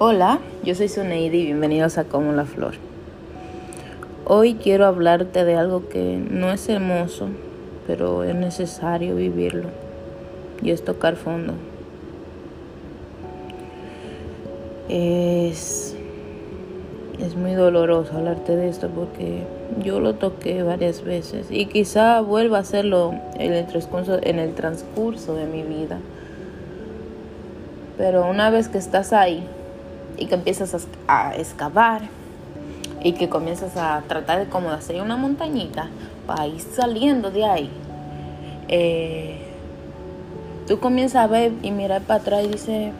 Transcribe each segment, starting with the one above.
Hola, yo soy Suneidi y bienvenidos a Como la Flor. Hoy quiero hablarte de algo que no es hermoso, pero es necesario vivirlo, y es tocar fondo. Es, es muy doloroso hablarte de esto porque yo lo toqué varias veces y quizá vuelva a hacerlo en el transcurso, en el transcurso de mi vida. Pero una vez que estás ahí, y que empiezas a, excavar y que comienzas a tratar de como hacer una montañita para ir saliendo de ahí, eh, tú comienzas a ver y mirar para atrás y dices,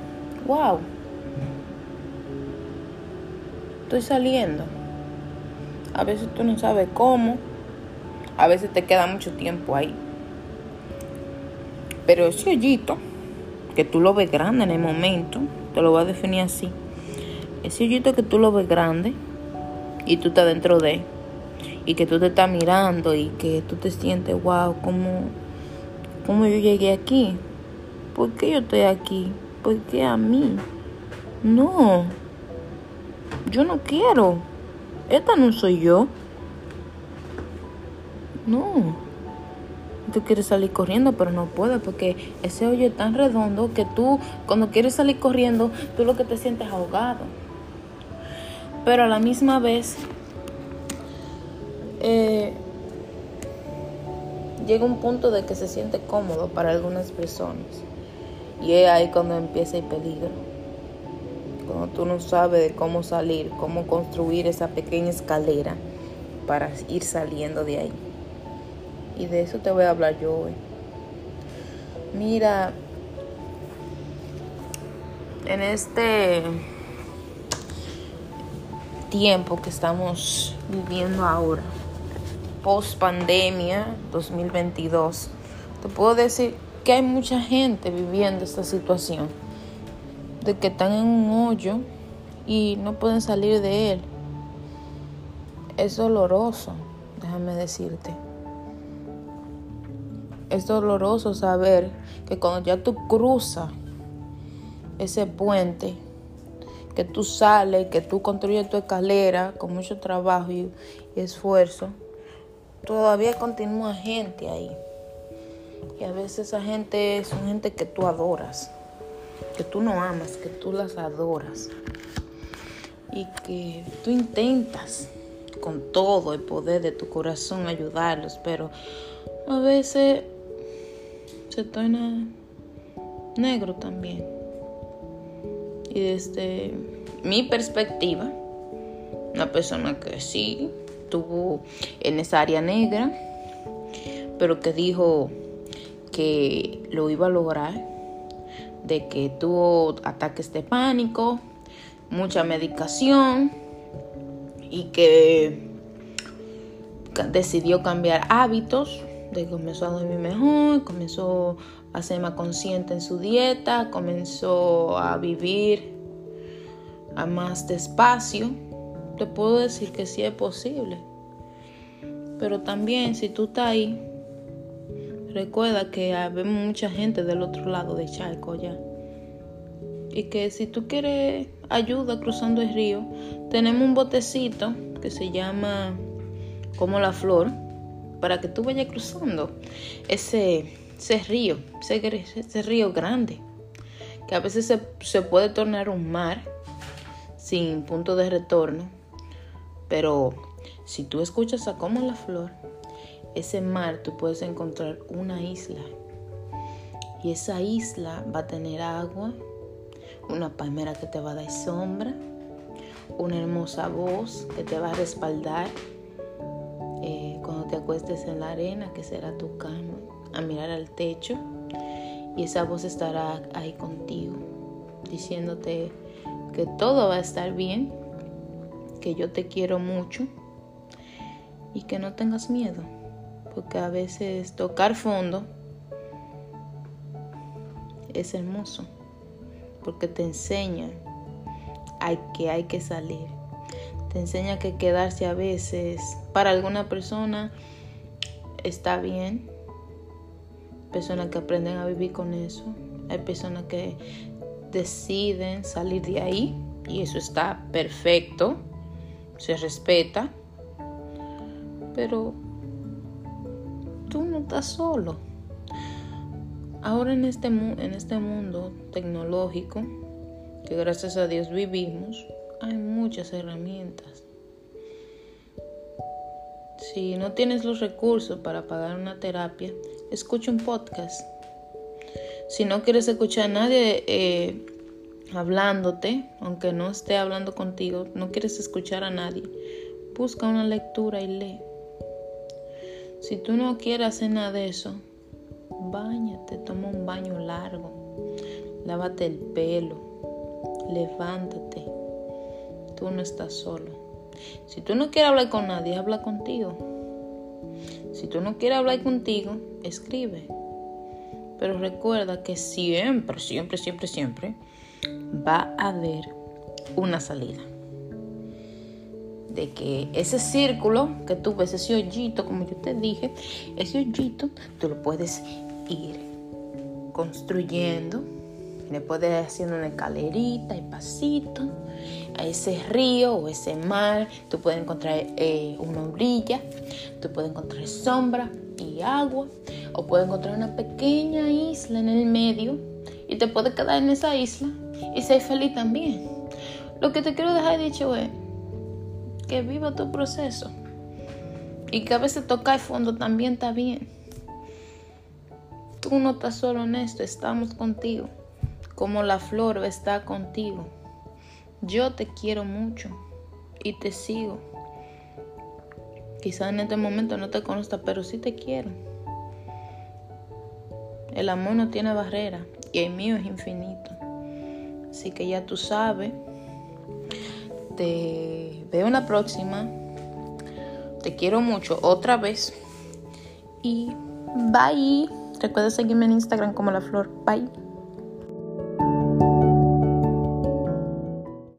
wow, estoy saliendo. A veces tú no sabes cómo, a veces te queda mucho tiempo ahí. Pero ese hoyito, que tú lo ves grande en el momento, te lo voy a definir así ese hoyito que tú lo ves grande y tú estás dentro de y que tú te estás mirando y que tú te sientes, wow, ¿cómo, cómo yo llegué aquí? ¿Por qué yo estoy aquí? ¿Por qué a mí? No, yo no quiero. Esta no soy yo. No. Tú quieres salir corriendo, pero no puedes porque ese hoyo es tan redondo que tú, cuando quieres salir corriendo, tú lo que te sientes ahogado pero a la misma vez eh, llega un punto de que se siente cómodo para algunas personas. Y es ahí cuando empieza el peligro. Cuando tú no sabes de cómo salir, cómo construir esa pequeña escalera para ir saliendo de ahí. Y de eso te voy a hablar yo hoy. Mira, en este tiempo que estamos viviendo ahora, post pandemia 2022, te puedo decir que hay mucha gente viviendo esta situación, de que están en un hoyo y no pueden salir de él. Es doloroso, déjame decirte. Es doloroso saber que cuando ya tú cruzas ese puente, que tú sales, que tú construyes tu escalera con mucho trabajo y, esfuerzo, todavía continúa gente ahí. Y a veces esa gente son gente que tú adoras, que tú no amas, que tú las adoras. Y que tú intentas con todo el poder de tu corazón ayudarlos, pero a veces se torna negro también. Desde mi perspectiva, una persona que sí tuvo en esa área negra, pero que dijo que lo iba a lograr, de que tuvo ataques de pánico, mucha medicación y que decidió cambiar hábitos, de que comenzó a dormir mejor, comenzó a más consciente en su dieta, comenzó a vivir a más despacio, te puedo decir que sí es posible. Pero también si tú estás ahí, recuerda que hay mucha gente del otro lado de Charco ya. Y que si tú quieres ayuda cruzando el río, tenemos un botecito que se llama como la flor para que tú vayas cruzando ese ese río, ese, río grande, que a veces se, puede tornar un mar sin punto de retorno, pero si tú escuchas a como la flor, ese mar tú puedes encontrar una isla y esa isla va a tener agua, una palmera que te va a dar sombra, una hermosa voz que te va a respaldar eh, cuando te acuestes en la arena, que será tu cama a mirar al techo y esa voz estará ahí contigo, diciéndote que todo va a estar bien, que yo te quiero mucho y que no tengas miedo, porque a veces tocar fondo es hermoso, porque te enseña a que hay que salir, te enseña que quedarse a veces para alguna persona está bien, personas que aprenden a vivir con eso, hay personas que deciden salir de ahí y eso está perfecto, se respeta, pero tú no estás solo. Ahora en este, en este mundo tecnológico, que gracias a Dios vivimos, hay muchas herramientas. Si no tienes los recursos para pagar una terapia, escucha un podcast. Si no quieres escuchar a nadie eh, hablándote, aunque no esté hablando contigo, no quieres escuchar a nadie, busca una lectura y lee. Si tú no quieres hacer nada de eso, bañate, toma un baño largo, lávate el pelo, levántate. Tú no estás solo. Si tú no quieres hablar con nadie, habla contigo. Si tú no quieres hablar contigo, escribe. Pero recuerda que siempre, siempre, siempre, siempre va a haber una salida. De que ese círculo que tú ves, ese hoyito, como yo te dije, ese hoyito tú lo puedes ir construyendo. Le puedes ir haciendo una escalerita y pasito a ese río o ese mar. Tú puedes encontrar eh, una orilla, tú puedes encontrar sombra y agua, o puedes encontrar una pequeña isla en el medio y te puedes quedar en esa isla y ser feliz también. Lo que te quiero dejar dicho es que viva tu proceso y que a veces tocar el fondo también está bien. Tú no estás solo en esto, estamos contigo, como la flor está contigo. Yo te quiero mucho y te sigo. Quizás en este momento no te conozca, pero sí te quiero. El amor no tiene barrera y el mío es infinito. Así que ya tú sabes. Te veo en la próxima. Te quiero mucho otra vez. Y bye. Recuerda seguirme en Instagram como la flor. Bye.